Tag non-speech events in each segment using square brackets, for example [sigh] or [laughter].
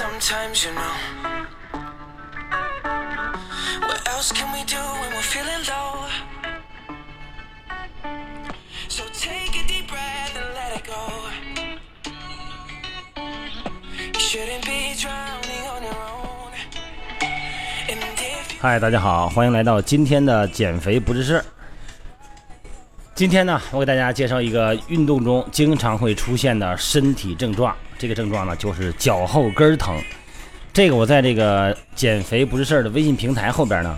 sometimes, you know. What else can we do when we're feeling low? So take a deep breath and let it go. You shouldn't be drowning on your own. 嗨，大家好，欢迎来到今天的减肥不是事儿。今天呢，我给大家介绍一个运动中经常会出现的身体症状，这个症状呢就是脚后跟疼。这个我在这个减肥不是事儿的微信平台后边呢，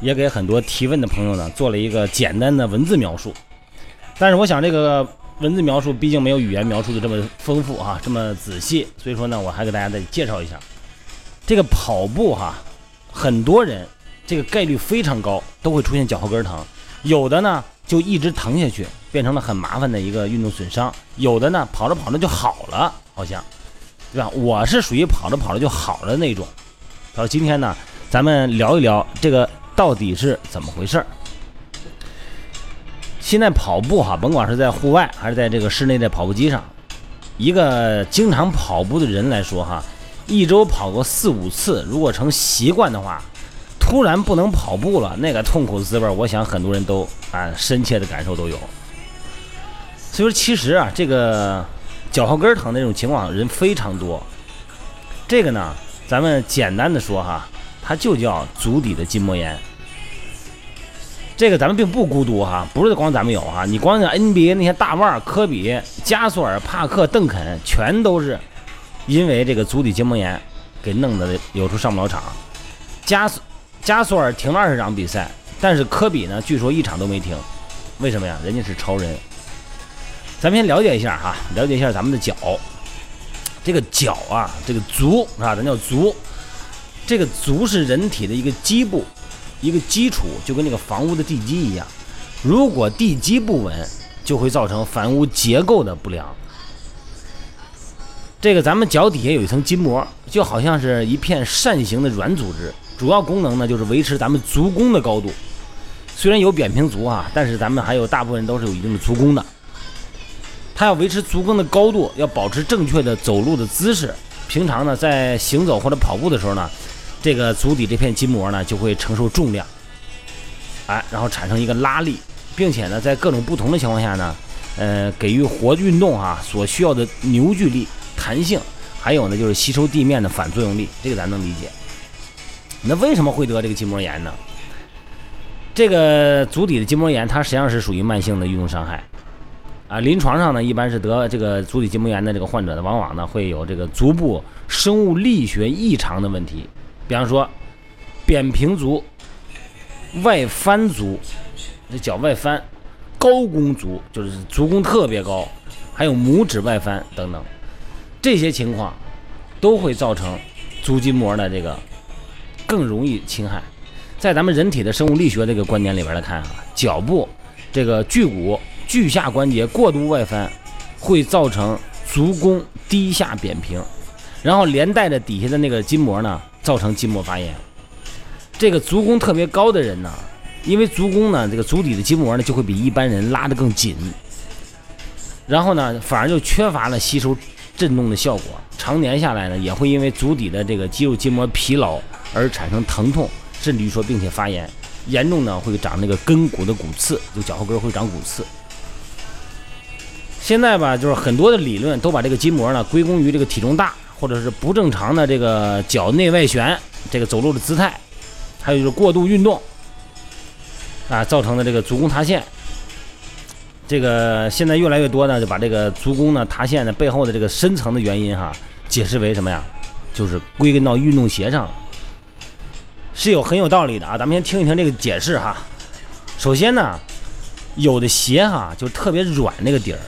也给很多提问的朋友呢做了一个简单的文字描述。但是我想这个文字描述毕竟没有语言描述的这么丰富啊、这么仔细，所以说呢，我还给大家再介绍一下。这个跑步哈、很多人这个概率非常高，都会出现脚后跟疼。有的呢就一直疼下去，变成了很麻烦的一个运动损伤；有的呢跑着跑着就好了，好像，对吧？我是属于跑着跑着就好了那种。然后今天呢，咱们聊一聊这个到底是怎么回事儿。现在跑步哈，甭管是在户外还是在这个室内的跑步机上，一个经常跑步的人来说哈，一周跑个四五次，如果成习惯的话，突然不能跑步了，那个痛苦的滋味，我想很多人都啊深切的感受都有。所以说，其实啊，这个脚后跟疼的这种情况人非常多。这个呢，咱们简单的说哈，它就叫足底的筋膜炎。这个咱们并不孤独哈，不是光咱们有哈，你光像 NBA 那些大腕，科比、加索尔、帕克、邓肯，全都是因为这个足底筋膜炎给弄得有时候上不了场。加索加索尔停了二十场比赛，但是科比呢，据说一场都没停，为什么呀？人家是超人。咱们先了解一下哈，了解一下咱们的脚。这个脚啊，这个足啊，咱叫足。这个足是人体的一个基部，一个基础，就跟那个房屋的地基一样。如果地基不稳，就会造成房屋结构的不良。这个咱们脚底下有一层筋膜，就好像是一片扇形的软组织，主要功能呢就是维持咱们足弓的高度。虽然有扁平足啊，但是咱们还有大部分都是有一定的足弓的。它要维持足弓的高度，要保持正确的走路的姿势。平常呢，在行走或者跑步的时候呢，这个足底这片筋膜呢就会承受重量，哎，然后产生一个拉力，并且呢，在各种不同的情况下呢，呃，给予活运动啊所需要的扭矩力、弹性，还有呢就是吸收地面的反作用力，这个咱能理解。那为什么会得这个筋膜炎呢？这个足底的筋膜炎，它实际上是属于慢性的运动伤害。啊，临床上呢，一般是得这个足底筋膜炎的这个患者呢，往往呢会有这个足部生物力学异常的问题，比方说扁平足、外翻足，这脚外翻、高弓足，就是足弓特别高，还有拇指外翻等等，这些情况都会造成足筋膜的这个更容易侵害。在咱们人体的生物力学这个观点里边来看啊，脚部这个距骨。距下关节过度外翻，会造成足弓低下扁平，然后连带着底下的那个筋膜呢，造成筋膜发炎。这个足弓特别高的人呢，因为足弓呢，这个足底的筋膜呢，就会比一般人拉得更紧，然后呢，反而就缺乏了吸收震动的效果。常年下来呢，也会因为足底的这个肌肉筋膜疲劳而产生疼痛，甚至于说并且发炎，严重呢会长那个根骨的骨刺，就脚后跟会长骨刺。现在吧，就是很多的理论都把这个筋膜呢归功于这个体重大，或者是不正常的这个脚内外旋，这个走路的姿态，还有就是过度运动啊造成的这个足弓塌陷。这个现在越来越多呢，就把这个足弓呢塌陷的背后的这个深层的原因哈，解释为什么呀？就是归根到运动鞋上，是有很有道理的啊。咱们先听一听这个解释哈。首先呢，有的鞋哈就特别软那个底儿。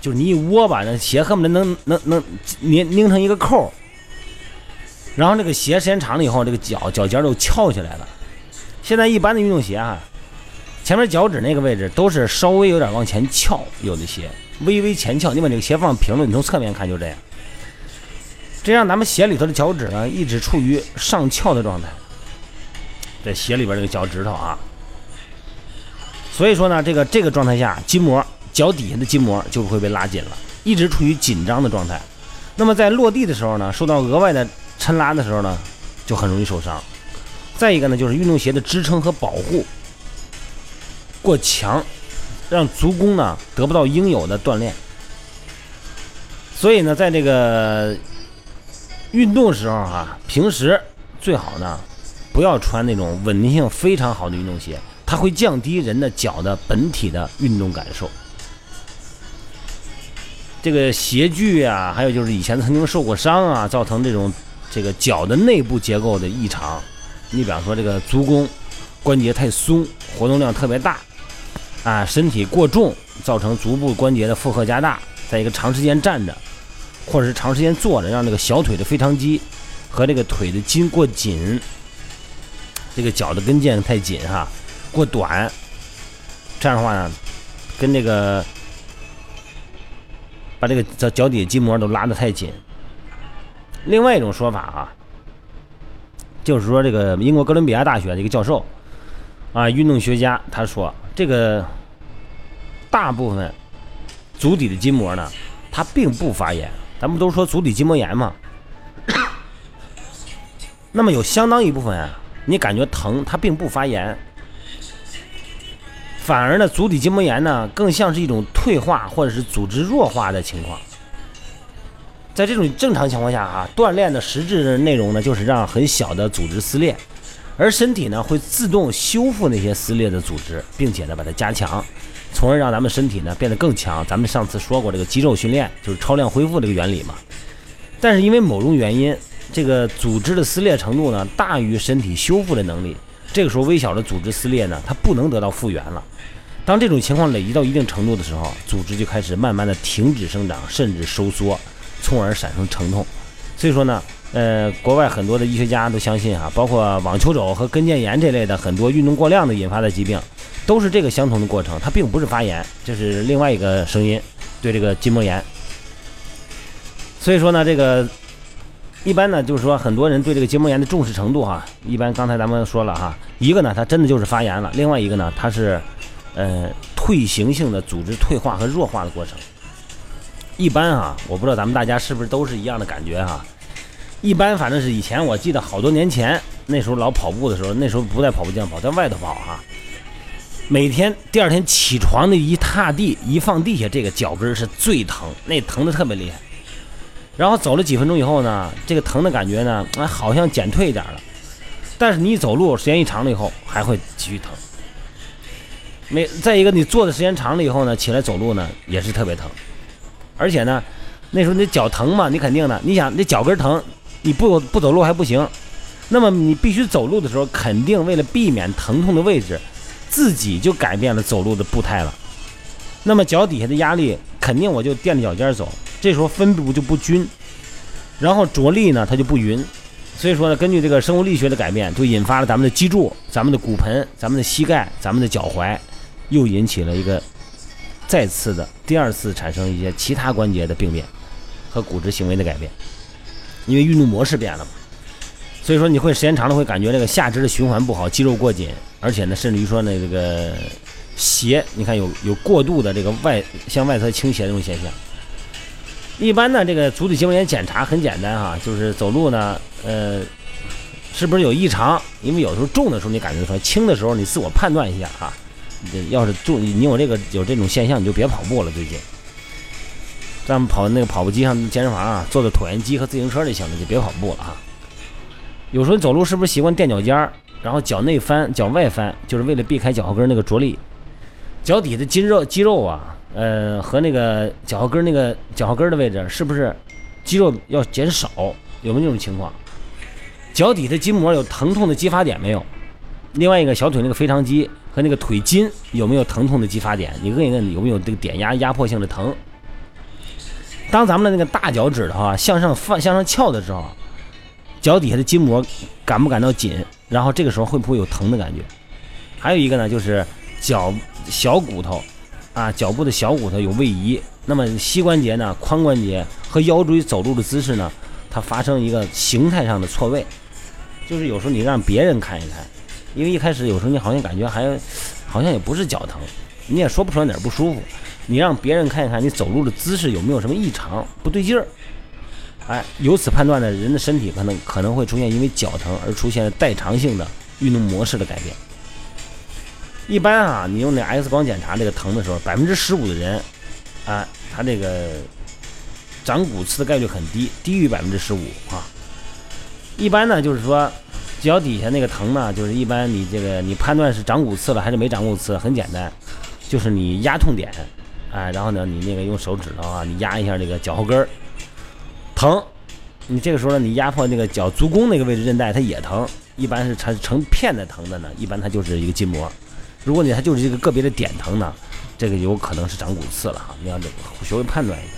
就是你一窝吧，那鞋恨不得能能能拧拧成一个扣然后这个鞋时间长了以后，这个脚脚尖都翘起来了。现在一般的运动鞋啊，前面脚趾那个位置都是稍微有点往前翘，有的鞋微微前翘。你把这个鞋放平了，你从侧面看就这样。这样咱们鞋里头的脚趾呢，一直处于上翘的状态，在鞋里边这个脚趾头啊。所以说呢，这个这个状态下，筋膜。脚底下的筋膜就会被拉紧了，一直处于紧张的状态。那么在落地的时候呢，受到额外的抻拉的时候呢，就很容易受伤。再一个呢，就是运动鞋的支撑和保护过强，让足弓呢得不到应有的锻炼。所以呢，在这个运动时候啊，平时最好呢不要穿那种稳定性非常好的运动鞋，它会降低人的脚的本体的运动感受。这个鞋具啊，还有就是以前曾经受过伤啊，造成这种这个脚的内部结构的异常。你比方说这个足弓关节太松，活动量特别大啊，身体过重，造成足部关节的负荷加大。在一个长时间站着，或者是长时间坐着，让这个小腿的腓肠肌和这个腿的筋过紧，这个脚的跟腱太紧哈，过短，这样的话呢，跟这个把这个脚脚底筋膜都拉得太紧。另外一种说法啊，就是说这个英国哥伦比亚大学的一个教授啊，运动学家他说，这个大部分足底的筋膜呢，它并不发炎。咱们都说足底筋膜炎嘛，[coughs] 那么有相当一部分啊，你感觉疼，它并不发炎，反而呢，足底筋膜炎呢，更像是一种退化或者是组织弱化的情况。在这种正常情况下啊，锻炼的实质的内容呢，就是让很小的组织撕裂，而身体呢会自动修复那些撕裂的组织，并且呢把它加强。从而让咱们身体呢变得更强。咱们上次说过，这个肌肉训练就是超量恢复这个原理嘛。但是因为某种原因，这个组织的撕裂程度呢大于身体修复的能力。这个时候，微小的组织撕裂呢，它不能得到复原了。当这种情况累积到一定程度的时候，组织就开始慢慢的停止生长，甚至收缩，从而产生疼痛。[laughs] 所以说呢，呃，国外很多的医学家都相信啊，包括网球肘和跟腱炎这类的很多运动过量的引发的疾病，都是这个相同的过程，它并不是发炎，这是另外一个声音，对这个筋膜炎。所以说呢，这个一般呢，就是说很多人对这个结膜炎的重视程度哈，一般刚才咱们说了哈，一个呢，它真的就是发炎了；另外一个呢，它是呃退行性的组织退化和弱化的过程。一般啊，我不知道咱们大家是不是都是一样的感觉哈。一般反正是以前我记得好多年前那时候老跑步的时候，那时候不在跑步机上跑，在外头跑哈。每天第二天起床的一踏地一放地下，这个脚跟是最疼，那疼的特别厉害。然后走了几分钟以后呢，这个疼的感觉呢，哎，好像减退一点了。但是你走路时间一长了以后，还会继续疼。没再一个，你坐的时间长了以后呢，起来走路呢也是特别疼。而且呢，那时候你脚疼嘛，你肯定的，你想那脚跟疼，你不不走路还不行。那么你必须走路的时候，肯定为了避免疼痛的位置，自己就改变了走路的步态了。那么脚底下的压力肯定我就垫着脚尖走，这时候分布就不均，然后着力呢它就不匀。所以说呢，根据这个生物力学的改变，就引发了咱们的脊柱、咱们的骨盆、咱们的膝盖、咱们的脚踝，又引起了一个再次的第二次产生一些其他关节的病变和骨质行为的改变，因为运动模式变了嘛。所以说你会时间长了会感觉这个下肢的循环不好，肌肉过紧，而且呢，甚至于说呢这个斜，你看有有过度的这个外向外侧倾斜这种现象。一般呢，这个足底筋膜炎检查很简单哈，就是走路呢，呃，是不是有异常？因为有时候重的时候你感觉出来，轻的时候你自我判断一下啊。这要是重，你有这个有这种现象，你就别跑步了。最近，咱们跑那个跑步机上、健身房啊，坐在椭圆机和自行车就行了，就别跑步了哈。有时候走路是不是习惯垫脚尖儿，然后脚内翻、脚外翻，就是为了避开脚后跟那个着力？脚底的筋肉、肌肉啊，呃，和那个脚后跟那个脚后跟的位置，是不是肌肉要减少？有没有这种情况？脚底的筋膜有疼痛的激发点没有？另外一个小腿那个腓肠肌和那个腿筋有没有疼痛的激发点？你问一问有没有这个点压压迫性的疼？当咱们的那个大脚趾头啊向上放、向上翘的时候，脚底下的筋膜感不感到紧？然后这个时候会不会有疼的感觉？还有一个呢，就是脚小骨头啊，脚部的小骨头有位移，那么膝关节呢、髋关节和腰椎走路的姿势呢，它发生一个形态上的错位，就是有时候你让别人看一看，因为一开始有时候你好像感觉还好像也不是脚疼，你也说不出来哪儿不舒服，你让别人看一看你走路的姿势有没有什么异常不对劲儿。哎，由此判断呢，人的身体可能可能会出现因为脚疼而出现代偿性的运动模式的改变。一般啊，你用那 X 光检查这个疼的时候，百分之十五的人，啊，他这个长骨刺的概率很低，低于百分之十五啊。一般呢，就是说脚底下那个疼呢，就是一般你这个你判断是长骨刺了还是没长骨刺，很简单，就是你压痛点，哎，然后呢，你那个用手指头啊，你压一下这个脚后跟儿，疼。你这个时候呢，你压迫那个脚足弓那个位置韧带，它也疼。一般是成成片的疼的呢，一般它就是一个筋膜。如果你还就是这个个别的点疼呢，这个有可能是长骨刺了哈，你要这学会判断一下，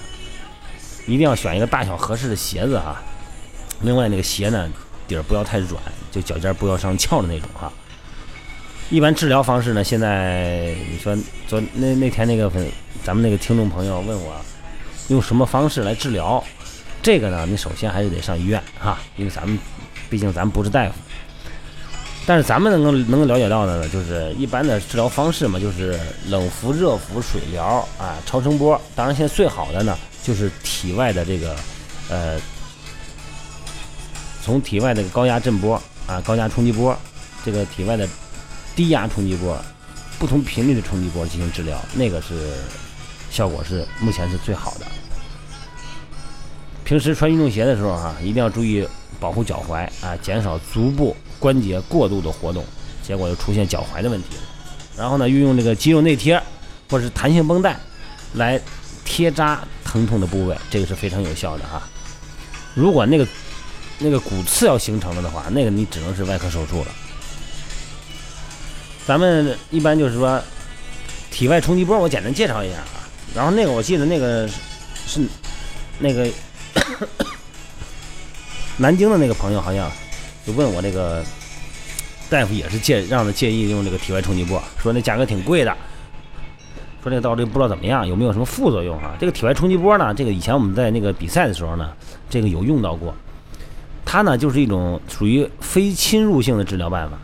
一定要选一个大小合适的鞋子哈。另外那个鞋呢底儿不要太软，就脚尖不要上翘的那种哈。一般治疗方式呢，现在你说昨那那天那个粉咱们那个听众朋友问我用什么方式来治疗，这个呢你首先还是得上医院哈，因为咱们毕竟咱们不是大夫。但是咱们能够能够了解到的呢，就是一般的治疗方式嘛，就是冷敷、热敷、水疗啊、超声波。当然，现在最好的呢，就是体外的这个，呃，从体外的高压震波啊、高压冲击波，这个体外的低压冲击波，不同频率的冲击波进行治疗，那个是效果是目前是最好的。平时穿运动鞋的时候哈，一定要注意保护脚踝啊，减少足部。关节过度的活动，结果又出现脚踝的问题了。然后呢，运用这个肌肉内贴或者是弹性绷带来贴扎疼痛的部位，这个是非常有效的哈。如果那个那个骨刺要形成了的话，那个你只能是外科手术了。咱们一般就是说体外冲击波，我简单介绍一下啊。然后那个我记得那个是那个南京的那个朋友好像。就问我这个大夫也是建让他建议用这个体外冲击波，说那价格挺贵的，说这个到底不知道怎么样，有没有什么副作用啊？这个体外冲击波呢，这个以前我们在那个比赛的时候呢，这个有用到过，它呢就是一种属于非侵入性的治疗办法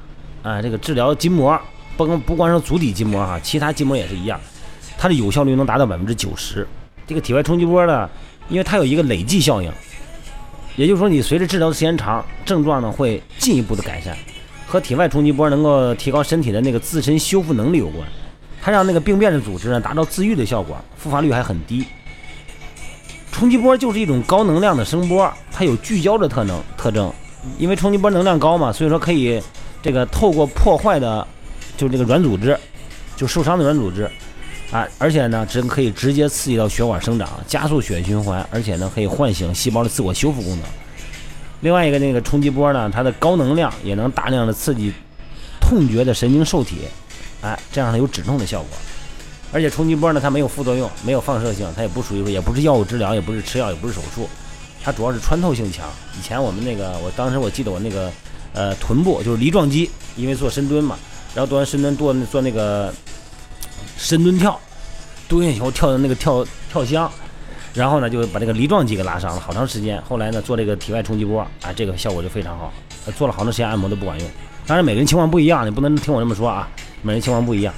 啊。这个治疗筋膜，不光不光是足底筋膜哈，其他筋膜也是一样，它的有效率能达到百分之九十。这个体外冲击波呢，因为它有一个累计效应。也就是说，你随着治疗的时间长，症状呢会进一步的改善，和体外冲击波能够提高身体的那个自身修复能力有关。它让那个病变的组织呢达到自愈的效果，复发率还很低。冲击波就是一种高能量的声波，它有聚焦的特能特征，因为冲击波能量高嘛，所以说可以这个透过破坏的，就这个软组织，就受伤的软组织。啊，而且呢，只可以直接刺激到血管生长，加速血液循环，而且呢，可以唤醒细胞的自我修复功能。另外一个那个冲击波呢，它的高能量也能大量的刺激痛觉的神经受体，哎，这样它有止痛的效果。而且冲击波呢，它没有副作用，没有放射性，它也不属于说，也不是药物治疗，也不是吃药，也不是手术，它主要是穿透性强。以前我们那个，我当时我记得我那个呃臀部就是梨状肌，因为做深蹲嘛，然后做完深蹲做做那个。深蹲跳，蹲下以后跳的那个跳跳箱，然后呢就把这个梨状肌给拉伤了，好长时间。后来呢做这个体外冲击波，啊，这个效果就非常好。做了好长时间按摩都不管用。当然每个人情况不一样，你不能听我这么说啊，每人情况不一样。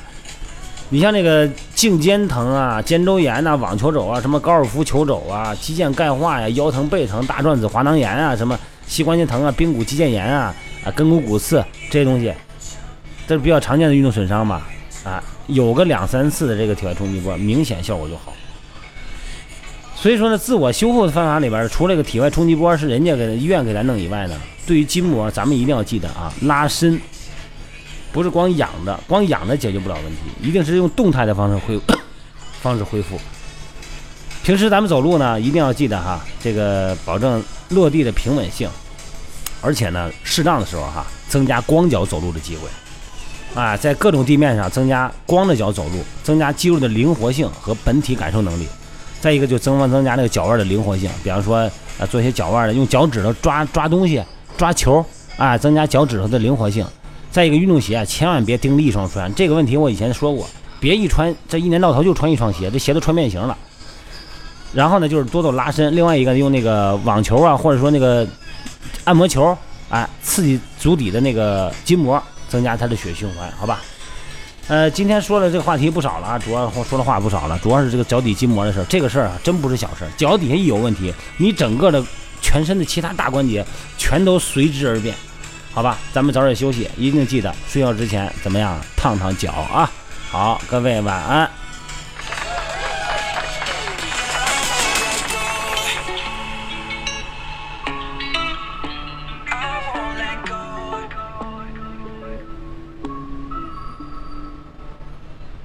你像那个颈肩疼啊、肩周炎呐、网球肘啊、什么高尔夫球肘啊、肌腱钙化呀、腰疼背疼、大转子滑囊炎啊、什么膝关节疼啊、髌骨肌腱炎啊、啊跟骨骨刺这些东西，这是比较常见的运动损伤吧？啊。有个两三次的这个体外冲击波，明显效果就好。所以说呢，自我修复的方法里边，除了这个体外冲击波是人家给医院给咱弄以外呢，对于筋膜，咱们一定要记得啊，拉伸不是光养的，光养的解决不了问题，一定是用动态的方式恢 [coughs] 方式恢复。平时咱们走路呢，一定要记得哈，这个保证落地的平稳性，而且呢，适当的时候哈，增加光脚走路的机会。啊，在各种地面上增加光着脚走路，增加肌肉的灵活性和本体感受能力。再一个就增增加那个脚腕的灵活性，比方说啊，做一些脚腕的，用脚趾头抓抓东西、抓球，啊，增加脚趾头的灵活性。再一个，运动鞋千万别盯着一双穿，这个问题我以前说过，别一穿这一年到头就穿一双鞋，这鞋都穿变形了。然后呢，就是多做拉伸。另外一个用那个网球啊，或者说那个按摩球，哎，刺激足底的那个筋膜。增加它的血循环，好吧？呃，今天说的这个话题不少了啊，主要说的话不少了，主要是这个脚底筋膜的事儿。这个事儿啊，真不是小事儿。脚底下一有问题，你整个的全身的其他大关节全都随之而变。好吧，咱们早点休息，一定记得睡觉之前怎么样烫烫脚啊。好，各位晚安。